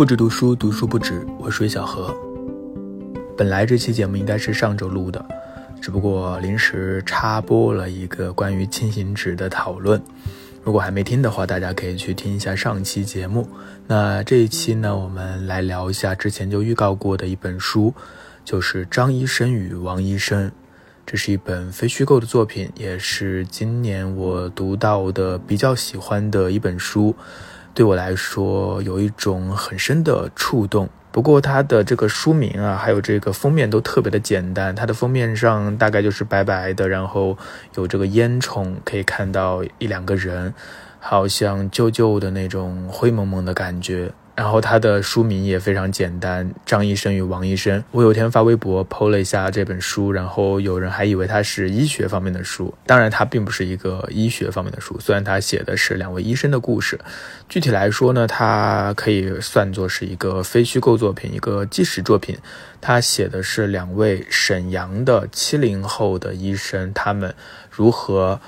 不止读书，读书不止。我是小何。本来这期节目应该是上周录的，只不过临时插播了一个关于轻型纸的讨论。如果还没听的话，大家可以去听一下上期节目。那这一期呢，我们来聊一下之前就预告过的一本书，就是张医生与王医生。这是一本非虚构的作品，也是今年我读到的比较喜欢的一本书。对我来说，有一种很深的触动。不过，它的这个书名啊，还有这个封面都特别的简单。它的封面上大概就是白白的，然后有这个烟囱，可以看到一两个人，好像旧旧的那种灰蒙蒙的感觉。然后他的书名也非常简单，《张医生与王医生》。我有天发微博 PO 了一下这本书，然后有人还以为它是医学方面的书。当然，它并不是一个医学方面的书，虽然它写的是两位医生的故事。具体来说呢，它可以算作是一个非虚构作品，一个纪实作品。他写的是两位沈阳的七零后的医生，他们如何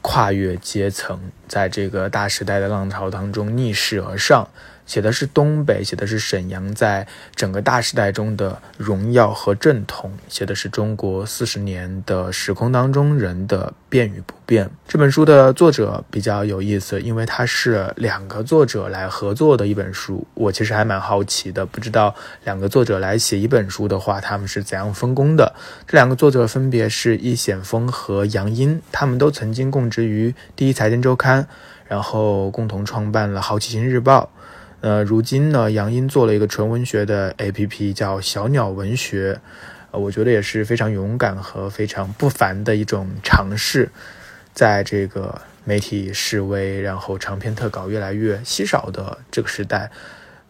跨越阶层，在这个大时代的浪潮当中逆势而上。写的是东北，写的是沈阳在整个大时代中的荣耀和正统，写的是中国四十年的时空当中人的变与不变。这本书的作者比较有意思，因为它是两个作者来合作的一本书。我其实还蛮好奇的，不知道两个作者来写一本书的话，他们是怎样分工的。这两个作者分别是易显峰和杨英，他们都曾经供职于第一财经周刊，然后共同创办了好奇心日报。呃，如今呢，杨英做了一个纯文学的 APP，叫小鸟文学，呃，我觉得也是非常勇敢和非常不凡的一种尝试，在这个媒体示威，然后长篇特稿越来越稀少的这个时代。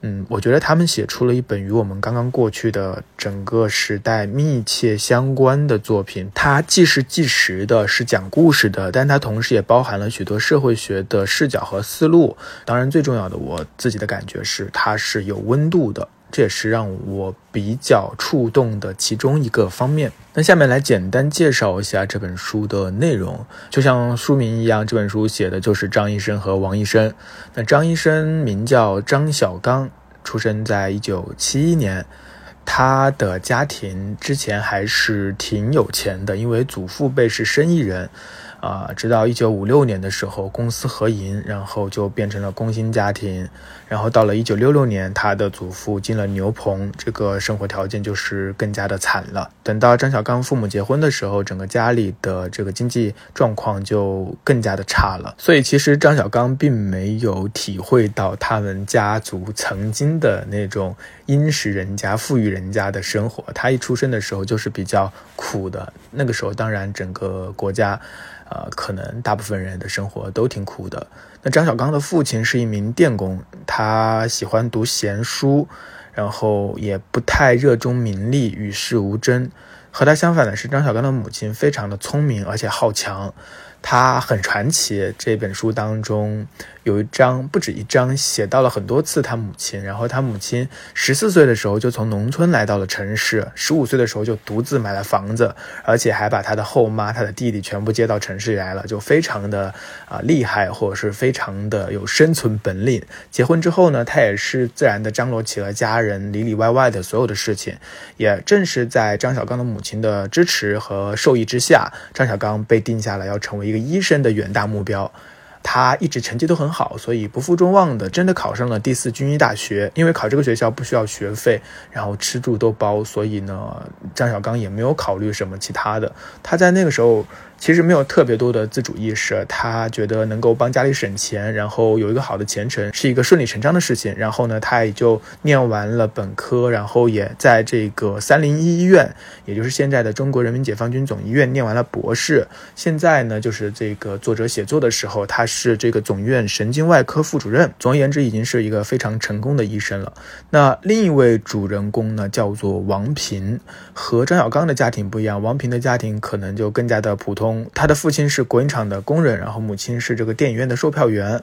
嗯，我觉得他们写出了一本与我们刚刚过去的整个时代密切相关的作品。它既是纪实的，是讲故事的，但它同时也包含了许多社会学的视角和思路。当然，最重要的，我自己的感觉是，它是有温度的。这也是让我比较触动的其中一个方面。那下面来简单介绍一下这本书的内容。就像书名一样，这本书写的就是张医生和王医生。那张医生名叫张小刚，出生在一九七一年。他的家庭之前还是挺有钱的，因为祖父辈是生意人。啊，直到一九五六年的时候，公私合营，然后就变成了工薪家庭。然后到了一九六六年，他的祖父进了牛棚，这个生活条件就是更加的惨了。等到张小刚父母结婚的时候，整个家里的这个经济状况就更加的差了。所以其实张小刚并没有体会到他们家族曾经的那种殷实人家、富裕人家的生活。他一出生的时候就是比较苦的。那个时候，当然整个国家。呃，可能大部分人的生活都挺苦的。那张小刚的父亲是一名电工，他喜欢读闲书，然后也不太热衷名利，与世无争。和他相反的是，张小刚的母亲非常的聪明，而且好强。他很传奇。这本书当中有一章，不止一章，写到了很多次他母亲。然后他母亲十四岁的时候就从农村来到了城市，十五岁的时候就独自买了房子，而且还把他的后妈、他的弟弟全部接到城市里来了，就非常的啊厉害，或者是非常的有生存本领。结婚之后呢，他也是自然的张罗起了家人里里外外的所有的事情。也正是在张小刚的母亲的支持和授意之下，张小刚被定下了要成为。一个医生的远大目标，他一直成绩都很好，所以不负众望的真的考上了第四军医大学。因为考这个学校不需要学费，然后吃住都包，所以呢，张小刚也没有考虑什么其他的。他在那个时候。其实没有特别多的自主意识，他觉得能够帮家里省钱，然后有一个好的前程，是一个顺理成章的事情。然后呢，他也就念完了本科，然后也在这个三零一医院，也就是现在的中国人民解放军总医院念完了博士。现在呢，就是这个作者写作的时候，他是这个总院神经外科副主任。总而言之，已经是一个非常成功的医生了。那另一位主人公呢，叫做王平，和张小刚的家庭不一样，王平的家庭可能就更加的普通。他的父亲是国营厂的工人，然后母亲是这个电影院的售票员。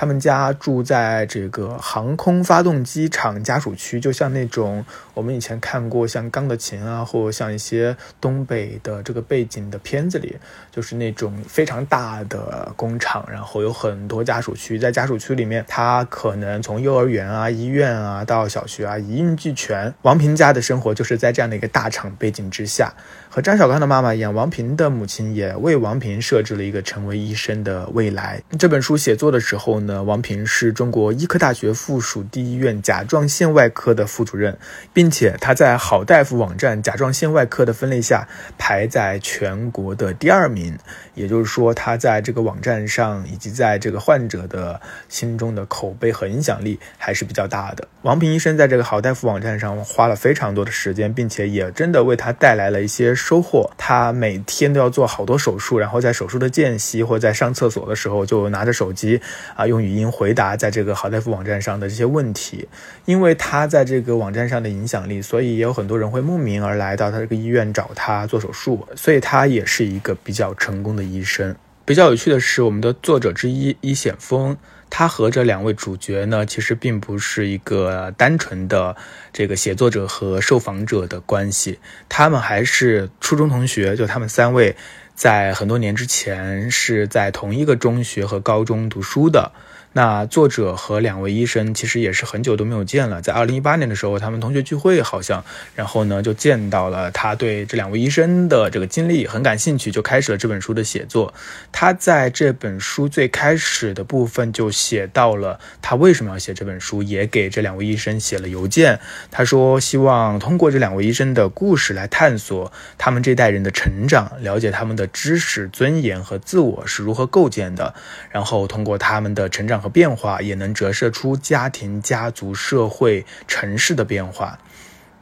他们家住在这个航空发动机厂家属区，就像那种我们以前看过像《钢的琴》啊，或者像一些东北的这个背景的片子里，就是那种非常大的工厂，然后有很多家属区，在家属区里面，他可能从幼儿园啊、医院啊到小学啊一应俱全。王平家的生活就是在这样的一个大厂背景之下。和张小刚的妈妈一样，王平的母亲也为王平设置了一个成为医生的未来。这本书写作的时候呢，王平是中国医科大学附属第一医院甲状腺外科的副主任，并且他在好大夫网站甲状腺外科的分类下排在全国的第二名。也就是说，他在这个网站上以及在这个患者的心中的口碑和影响力还是比较大的。王平医生在这个好大夫网站上花了非常多的时间，并且也真的为他带来了一些。收获，他每天都要做好多手术，然后在手术的间隙或在上厕所的时候，就拿着手机啊，用语音回答在这个好大夫网站上的这些问题。因为他在这个网站上的影响力，所以也有很多人会慕名而来到他这个医院找他做手术，所以他也是一个比较成功的医生。比较有趣的是，我们的作者之一伊显峰。他和这两位主角呢，其实并不是一个单纯的这个写作者和受访者的关系，他们还是初中同学，就他们三位，在很多年之前是在同一个中学和高中读书的。那作者和两位医生其实也是很久都没有见了，在二零一八年的时候，他们同学聚会好像，然后呢就见到了他对这两位医生的这个经历很感兴趣，就开始了这本书的写作。他在这本书最开始的部分就写到了他为什么要写这本书，也给这两位医生写了邮件。他说希望通过这两位医生的故事来探索他们这代人的成长，了解他们的知识、尊严和自我是如何构建的，然后通过他们的成长。和变化也能折射出家庭、家族、社会、城市的变化。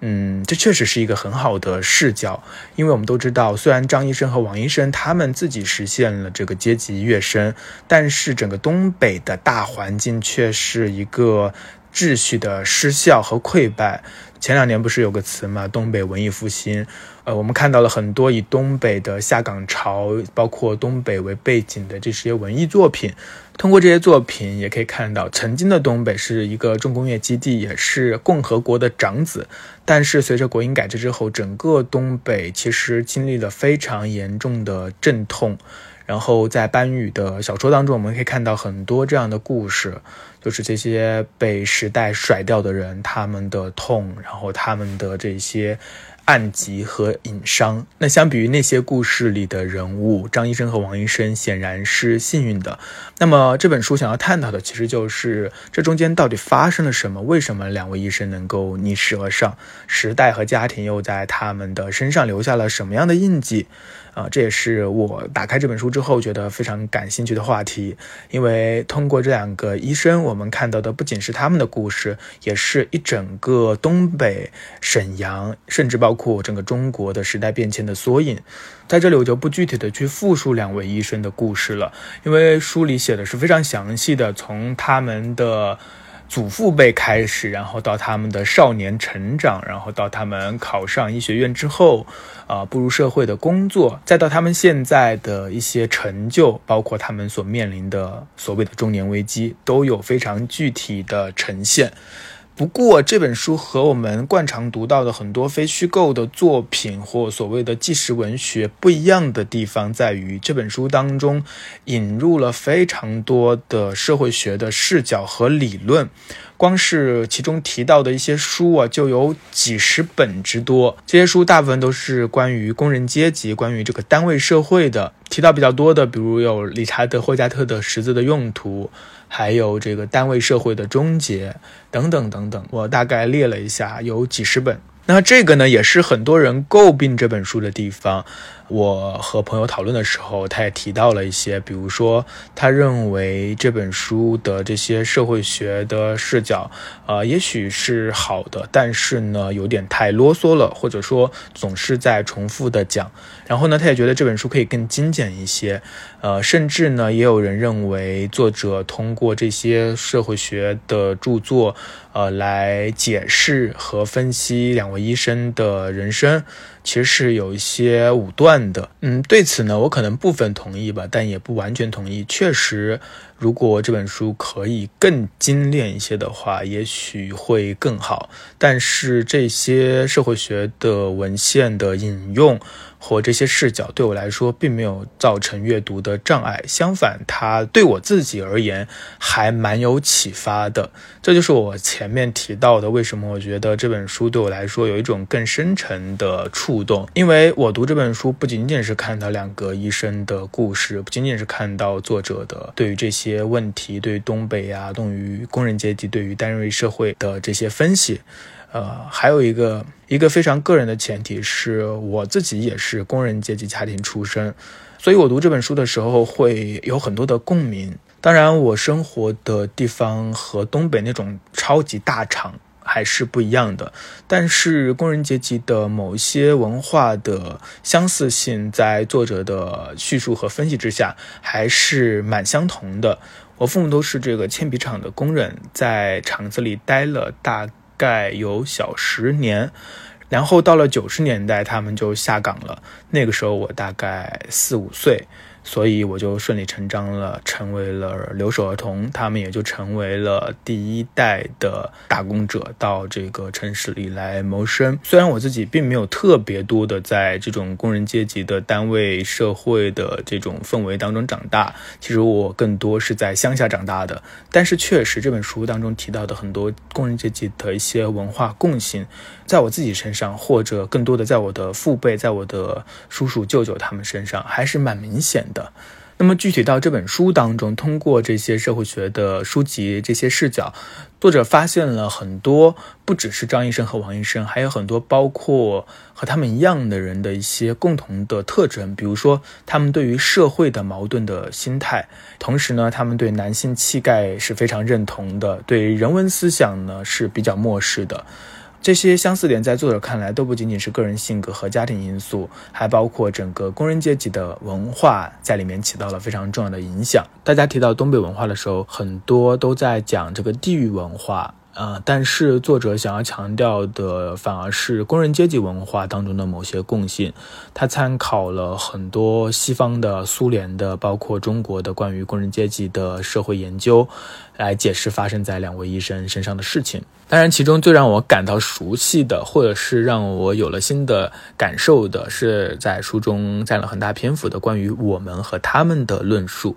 嗯，这确实是一个很好的视角，因为我们都知道，虽然张医生和王医生他们自己实现了这个阶级跃升，但是整个东北的大环境却是一个秩序的失效和溃败。前两年不是有个词嘛，东北文艺复兴。呃，我们看到了很多以东北的下岗潮，包括东北为背景的这些文艺作品。通过这些作品，也可以看到，曾经的东北是一个重工业基地，也是共和国的长子。但是随着国营改制之后，整个东北其实经历了非常严重的阵痛。然后在班宇的小说当中，我们可以看到很多这样的故事，就是这些被时代甩掉的人，他们的痛，然后他们的这些。暗疾和隐伤。那相比于那些故事里的人物，张医生和王医生显然是幸运的。那么这本书想要探讨的，其实就是这中间到底发生了什么？为什么两位医生能够逆势而上？时代和家庭又在他们的身上留下了什么样的印记？啊，这也是我打开这本书之后觉得非常感兴趣的话题。因为通过这两个医生，我们看到的不仅是他们的故事，也是一整个东北、沈阳，甚至包括整个中国的时代变迁的缩影。在这里，我就不具体的去复述两位医生的故事了，因为书里写的是非常详细的，从他们的。祖父辈开始，然后到他们的少年成长，然后到他们考上医学院之后，啊，步入社会的工作，再到他们现在的一些成就，包括他们所面临的所谓的中年危机，都有非常具体的呈现。不过这本书和我们惯常读到的很多非虚构的作品或所谓的纪实文学不一样的地方在于，这本书当中引入了非常多的社会学的视角和理论。光是其中提到的一些书啊，就有几十本之多。这些书大部分都是关于工人阶级、关于这个单位社会的。提到比较多的，比如有理查德·霍加特的《十字的用途》。还有这个单位社会的终结等等等等，我大概列了一下，有几十本。那这个呢，也是很多人诟病这本书的地方。我和朋友讨论的时候，他也提到了一些，比如说，他认为这本书的这些社会学的视角，呃，也许是好的，但是呢，有点太啰嗦了，或者说总是在重复的讲。然后呢，他也觉得这本书可以更精简一些。呃，甚至呢，也有人认为作者通过这些社会学的著作，呃，来解释和分析两位医生的人生。其实是有一些武断的，嗯，对此呢，我可能部分同意吧，但也不完全同意。确实，如果这本书可以更精炼一些的话，也许会更好。但是这些社会学的文献的引用。或这些视角对我来说并没有造成阅读的障碍，相反，它对我自己而言还蛮有启发的。这就是我前面提到的，为什么我觉得这本书对我来说有一种更深沉的触动。因为我读这本书不仅仅是看到两个医生的故事，不仅仅是看到作者的对于这些些问题、对东北啊、对于工人阶级、对于单瑞社会的这些分析。呃，还有一个一个非常个人的前提是我自己也是工人阶级家庭出身，所以我读这本书的时候会有很多的共鸣。当然，我生活的地方和东北那种超级大厂还是不一样的，但是工人阶级的某一些文化的相似性，在作者的叙述和分析之下还是蛮相同的。我父母都是这个铅笔厂的工人，在厂子里待了大。概有小十年，然后到了九十年代，他们就下岗了。那个时候我大概四五岁。所以我就顺理成章了，成为了留守儿童，他们也就成为了第一代的打工者，到这个城市里来谋生。虽然我自己并没有特别多的在这种工人阶级的单位社会的这种氛围当中长大，其实我更多是在乡下长大的。但是确实这本书当中提到的很多工人阶级的一些文化共性，在我自己身上，或者更多的在我的父辈、在我的叔叔舅舅他们身上，还是蛮明显的。的，那么具体到这本书当中，通过这些社会学的书籍、这些视角，作者发现了很多不只是张医生和王医生，还有很多包括和他们一样的人的一些共同的特征，比如说他们对于社会的矛盾的心态，同时呢，他们对男性气概是非常认同的，对人文思想呢是比较漠视的。这些相似点在作者看来都不仅仅是个人性格和家庭因素，还包括整个工人阶级的文化在里面起到了非常重要的影响。大家提到东北文化的时候，很多都在讲这个地域文化。呃，但是作者想要强调的反而是工人阶级文化当中的某些共性。他参考了很多西方的、苏联的，包括中国的关于工人阶级的社会研究，来解释发生在两位医生身上的事情。当然，其中最让我感到熟悉的，或者是让我有了新的感受的，是在书中占了很大篇幅的关于我们和他们的论述。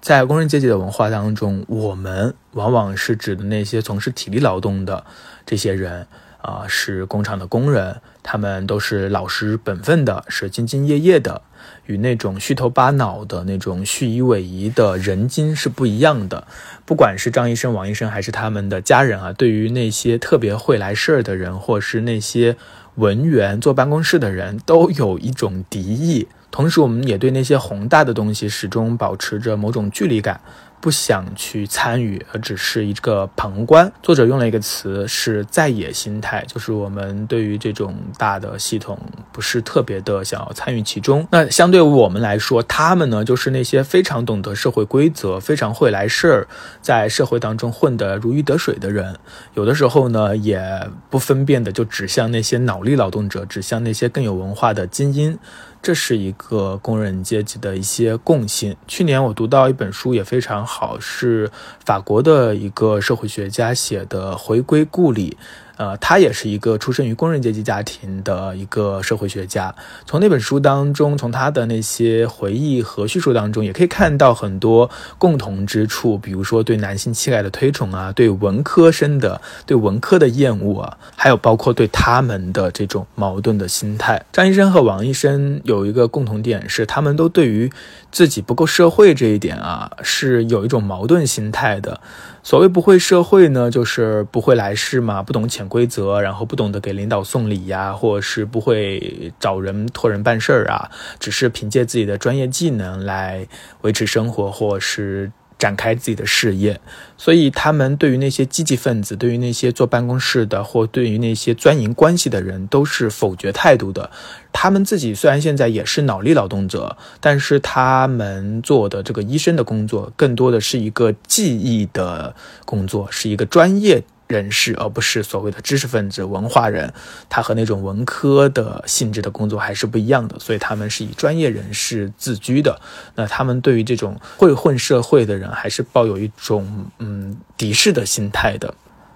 在工人阶级的文化当中，我们往往是指的那些从事体力劳动的这些人啊，是工厂的工人，他们都是老实本分的，是兢兢业业的，与那种虚头巴脑的那种虚以委蛇的人精是不一样的。不管是张医生、王医生，还是他们的家人啊，对于那些特别会来事儿的人，或是那些文员坐办公室的人，都有一种敌意。同时，我们也对那些宏大的东西始终保持着某种距离感。不想去参与，而只是一个旁观。作者用了一个词是在野心态，就是我们对于这种大的系统不是特别的想要参与其中。那相对我们来说，他们呢就是那些非常懂得社会规则、非常会来事儿，在社会当中混得如鱼得水的人。有的时候呢，也不分辨的就指向那些脑力劳动者，指向那些更有文化的精英。这是一个工人阶级的一些共性。去年我读到一本书也非常好，是法国的一个社会学家写的《回归故里》。呃，他也是一个出生于工人阶级家庭的一个社会学家。从那本书当中，从他的那些回忆和叙述当中，也可以看到很多共同之处，比如说对男性气概的推崇啊，对文科生的对文科的厌恶啊，还有包括对他们的这种矛盾的心态。张医生和王医生有一个共同点是，他们都对于自己不够社会这一点啊，是有一种矛盾心态的。所谓不会社会呢，就是不会来事嘛，不懂潜规则，然后不懂得给领导送礼呀，或者是不会找人托人办事儿啊，只是凭借自己的专业技能来维持生活，或是。展开自己的事业，所以他们对于那些积极分子，对于那些坐办公室的，或对于那些钻营关系的人，都是否决态度的。他们自己虽然现在也是脑力劳动者，但是他们做的这个医生的工作，更多的是一个记忆的工作，是一个专业人士，而不是所谓的知识分子、文化人。他和那种文科的性质的工作还是不一样的，所以他们是以专业人士自居的。那他们对于这种会混社会的人，还是抱有一种嗯敌视的心态的。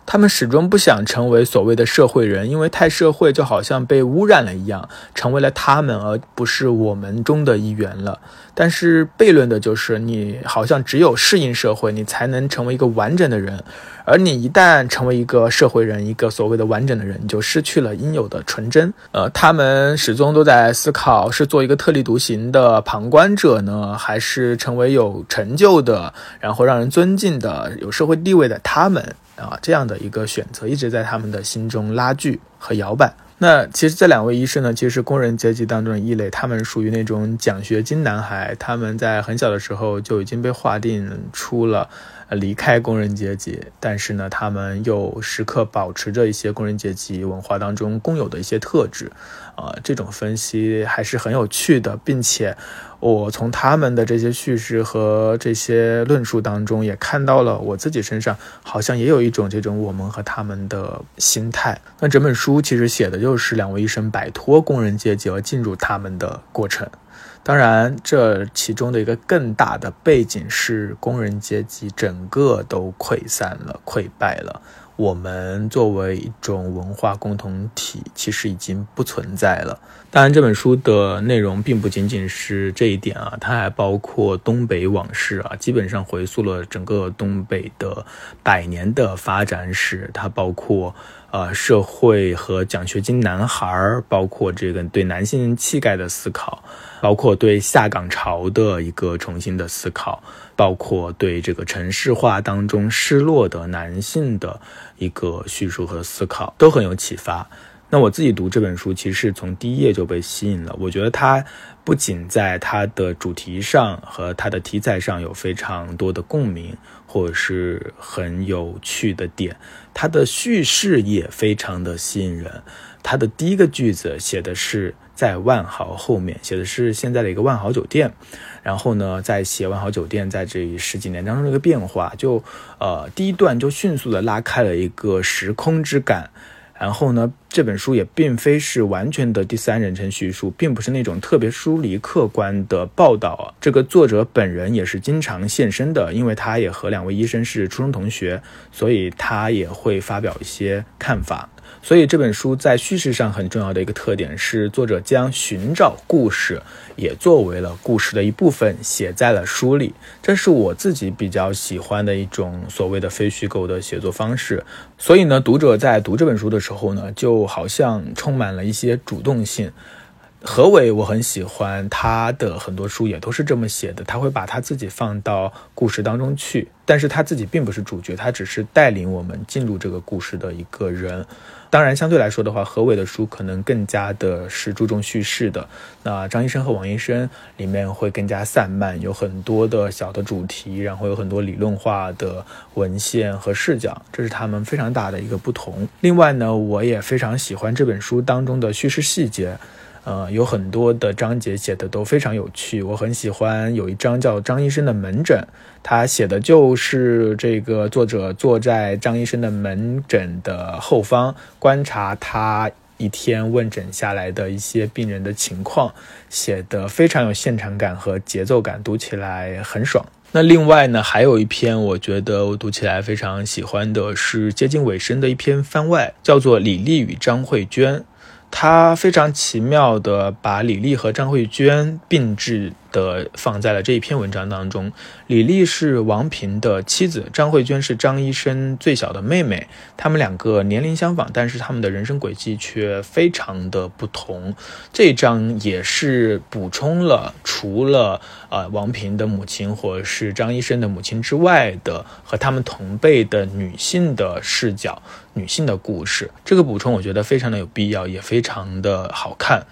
他们始终不想成为所谓的社会人，因为太社会就好像被污染了一样，成为了他们而不是我们中的一员了。但是悖论的就是，你好像只有适应社会，你才能成为一个完整的人。而你一旦成为一个社会人，一个所谓的完整的人，你就失去了应有的纯真。呃，他们始终都在思考：是做一个特立独行的旁观者呢，还是成为有成就的，然后让人尊敬的、有社会地位的他们？啊，这样的一个选择一直在他们的心中拉锯和摇摆。那其实这两位医生呢，其实是工人阶级当中的异类，他们属于那种奖学金男孩，他们在很小的时候就已经被划定出了。离开工人阶级，但是呢，他们又时刻保持着一些工人阶级文化当中共有的一些特质，啊，这种分析还是很有趣的，并且我从他们的这些叙事和这些论述当中，也看到了我自己身上好像也有一种这种我们和他们的心态。那整本书其实写的就是两位医生摆脱工人阶级而进入他们的过程。当然，这其中的一个更大的背景是工人阶级整个都溃散了、溃败了。我们作为一种文化共同体，其实已经不存在了。当然，这本书的内容并不仅仅是这一点啊，它还包括东北往事啊，基本上回溯了整个东北的百年的发展史。它包括呃社会和奖学金男孩，包括这个对男性气概的思考，包括对下岗潮的一个重新的思考。包括对这个城市化当中失落的男性的一个叙述和思考，都很有启发。那我自己读这本书，其实是从第一页就被吸引了。我觉得它不仅在它的主题上和它的题材上有非常多的共鸣，或者是很有趣的点，它的叙事也非常的吸引人。它的第一个句子写的是在万豪后面，写的是现在的一个万豪酒店。然后呢，在写万豪酒店在这十几年当中的一个变化，就呃第一段就迅速的拉开了一个时空之感。然后呢，这本书也并非是完全的第三人称叙述，并不是那种特别疏离客观的报道。这个作者本人也是经常现身的，因为他也和两位医生是初中同学，所以他也会发表一些看法。所以这本书在叙事上很重要的一个特点是，作者将寻找故事也作为了故事的一部分写在了书里。这是我自己比较喜欢的一种所谓的非虚构的写作方式。所以呢，读者在读这本书的时候呢，就好像充满了一些主动性。何伟我很喜欢他的很多书也都是这么写的，他会把他自己放到故事当中去，但是他自己并不是主角，他只是带领我们进入这个故事的一个人。当然，相对来说的话，何伟的书可能更加的是注重叙事的。那张医生和王医生里面会更加散漫，有很多的小的主题，然后有很多理论化的文献和视角，这是他们非常大的一个不同。另外呢，我也非常喜欢这本书当中的叙事细节。呃，有很多的章节写的都非常有趣，我很喜欢有一章叫张医生的门诊，他写的就是这个作者坐在张医生的门诊的后方，观察他一天问诊下来的一些病人的情况，写的非常有现场感和节奏感，读起来很爽。那另外呢，还有一篇我觉得我读起来非常喜欢的是接近尾声的一篇番外，叫做《李丽与张慧娟》。他非常奇妙地把李丽和张慧娟并置。的放在了这一篇文章当中。李丽是王平的妻子，张慧娟是张医生最小的妹妹。他们两个年龄相仿，但是他们的人生轨迹却非常的不同。这一章也是补充了除了呃王平的母亲或者是张医生的母亲之外的和他们同辈的女性的视角、女性的故事。这个补充我觉得非常的有必要，也非常的好看。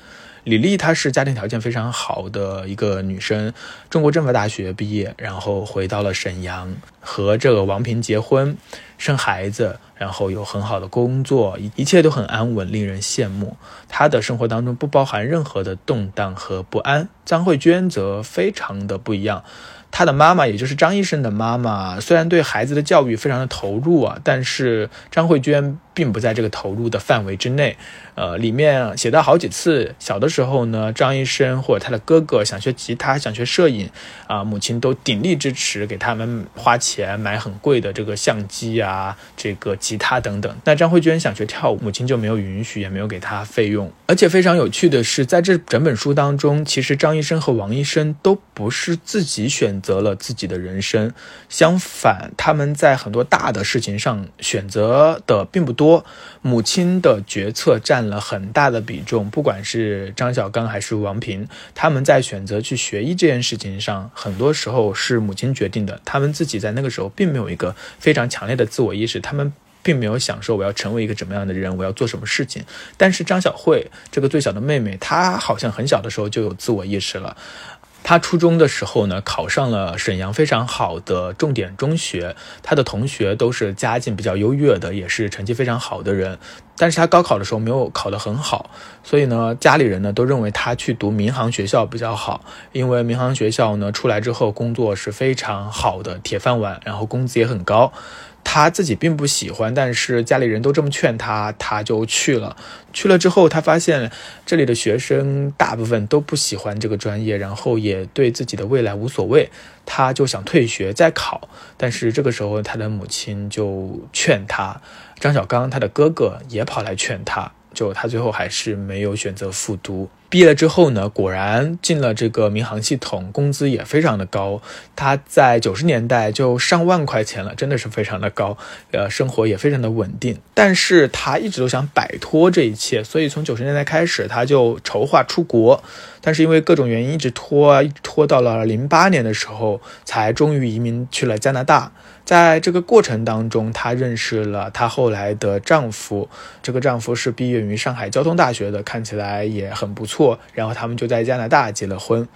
李丽她是家庭条件非常好的一个女生，中国政法大学毕业，然后回到了沈阳和这个王平结婚，生孩子，然后有很好的工作，一一切都很安稳，令人羡慕。她的生活当中不包含任何的动荡和不安。张慧娟则非常的不一样。她的妈妈，也就是张医生的妈妈，虽然对孩子的教育非常的投入啊，但是张慧娟并不在这个投入的范围之内。呃，里面写到好几次，小的时候呢，张医生或者他的哥哥想学吉他，想学摄影，啊，母亲都鼎力支持，给他们花钱买很贵的这个相机啊，这个吉他等等。那张慧娟想学跳舞，母亲就没有允许，也没有给她费用。而且非常有趣的是，在这整本书当中，其实张张医生和王医生都不是自己选择了自己的人生，相反，他们在很多大的事情上选择的并不多，母亲的决策。占了很大的比重，不管是张小刚还是王平，他们在选择去学医这件事情上，很多时候是母亲决定的。他们自己在那个时候并没有一个非常强烈的自我意识，他们并没有想说我要成为一个怎么样的人，我要做什么事情。但是张小慧这个最小的妹妹，她好像很小的时候就有自我意识了。他初中的时候呢，考上了沈阳非常好的重点中学，他的同学都是家境比较优越的，也是成绩非常好的人。但是他高考的时候没有考得很好，所以呢，家里人呢都认为他去读民航学校比较好，因为民航学校呢出来之后工作是非常好的铁饭碗，然后工资也很高。他自己并不喜欢，但是家里人都这么劝他，他就去了。去了之后，他发现这里的学生大部分都不喜欢这个专业，然后也对自己的未来无所谓，他就想退学再考。但是这个时候，他的母亲就劝他，张小刚他的哥哥也跑来劝他。就他最后还是没有选择复读。毕业了之后呢，果然进了这个民航系统，工资也非常的高。他在九十年代就上万块钱了，真的是非常的高。呃，生活也非常的稳定。但是他一直都想摆脱这一切，所以从九十年代开始，他就筹划出国。但是因为各种原因一直拖，一直拖到了零八年的时候，才终于移民去了加拿大。在这个过程当中，她认识了她后来的丈夫。这个丈夫是毕业于上海交通大学的，看起来也很不错。然后他们就在加拿大结了婚。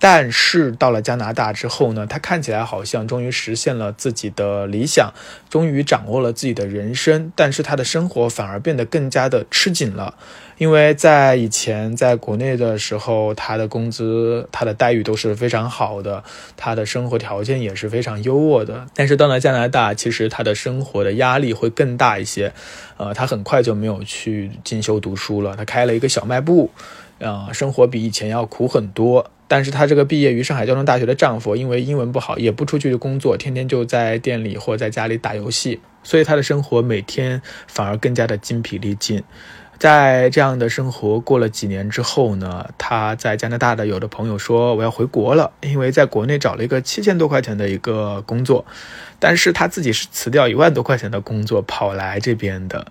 但是到了加拿大之后呢，他看起来好像终于实现了自己的理想，终于掌握了自己的人生。但是他的生活反而变得更加的吃紧了。因为在以前在国内的时候，他的工资、他的待遇都是非常好的，他的生活条件也是非常优渥的。但是到了加拿大，其实他的生活的压力会更大一些。呃，他很快就没有去进修读书了，他开了一个小卖部，啊，生活比以前要苦很多。但是她这个毕业于上海交通大学的丈夫，因为英文不好，也不出去工作，天天就在店里或在家里打游戏，所以她的生活每天反而更加的精疲力尽。在这样的生活过了几年之后呢，他在加拿大的有的朋友说我要回国了，因为在国内找了一个七千多块钱的一个工作，但是他自己是辞掉一万多块钱的工作跑来这边的，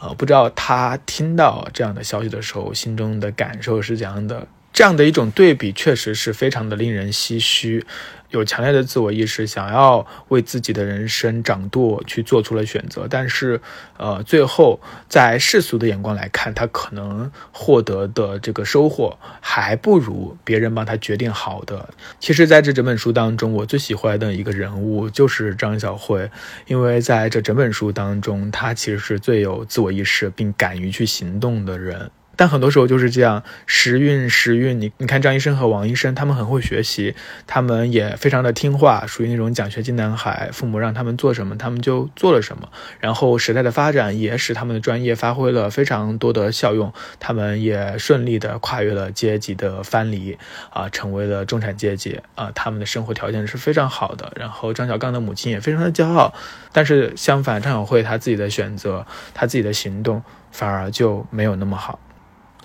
呃，不知道他听到这样的消息的时候心中的感受是怎样的。这样的一种对比确实是非常的令人唏嘘。有强烈的自我意识，想要为自己的人生掌舵，去做出了选择。但是，呃，最后在世俗的眼光来看，他可能获得的这个收获还不如别人帮他决定好的。其实，在这整本书当中，我最喜欢的一个人物就是张小慧，因为在这整本书当中，他其实是最有自我意识并敢于去行动的人。但很多时候就是这样，时运时运。你你看张医生和王医生，他们很会学习，他们也非常的听话，属于那种奖学金男孩。父母让他们做什么，他们就做了什么。然后时代的发展也使他们的专业发挥了非常多的效用，他们也顺利的跨越了阶级的藩篱，啊，成为了中产阶级啊。他们的生活条件是非常好的。然后张小刚的母亲也非常的骄傲。但是相反，张小慧她自己的选择，她自己的行动反而就没有那么好。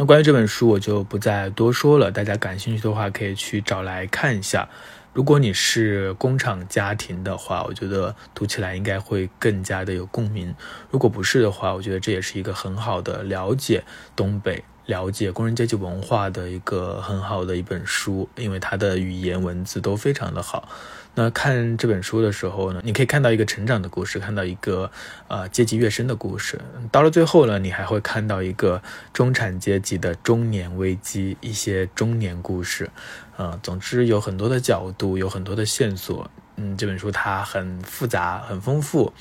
那关于这本书，我就不再多说了。大家感兴趣的话，可以去找来看一下。如果你是工厂家庭的话，我觉得读起来应该会更加的有共鸣。如果不是的话，我觉得这也是一个很好的了解东北、了解工人阶级文化的一个很好的一本书，因为它的语言文字都非常的好。那看这本书的时候呢，你可以看到一个成长的故事，看到一个呃阶级跃升的故事。到了最后呢，你还会看到一个中产阶级的中年危机，一些中年故事。呃，总之有很多的角度，有很多的线索。嗯，这本书它很复杂、很丰富，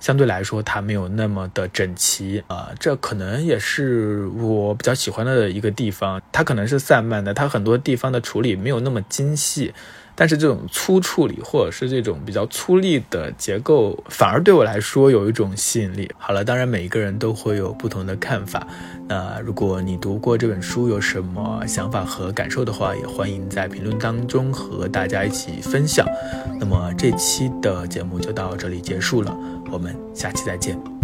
相对来说它没有那么的整齐啊，这可能也是我比较喜欢的一个地方。它可能是散漫的，它很多地方的处理没有那么精细。但是这种粗处理或者是这种比较粗粝的结构，反而对我来说有一种吸引力。好了，当然每一个人都会有不同的看法。那如果你读过这本书，有什么想法和感受的话，也欢迎在评论当中和大家一起分享。那么这期的节目就到这里结束了，我们下期再见。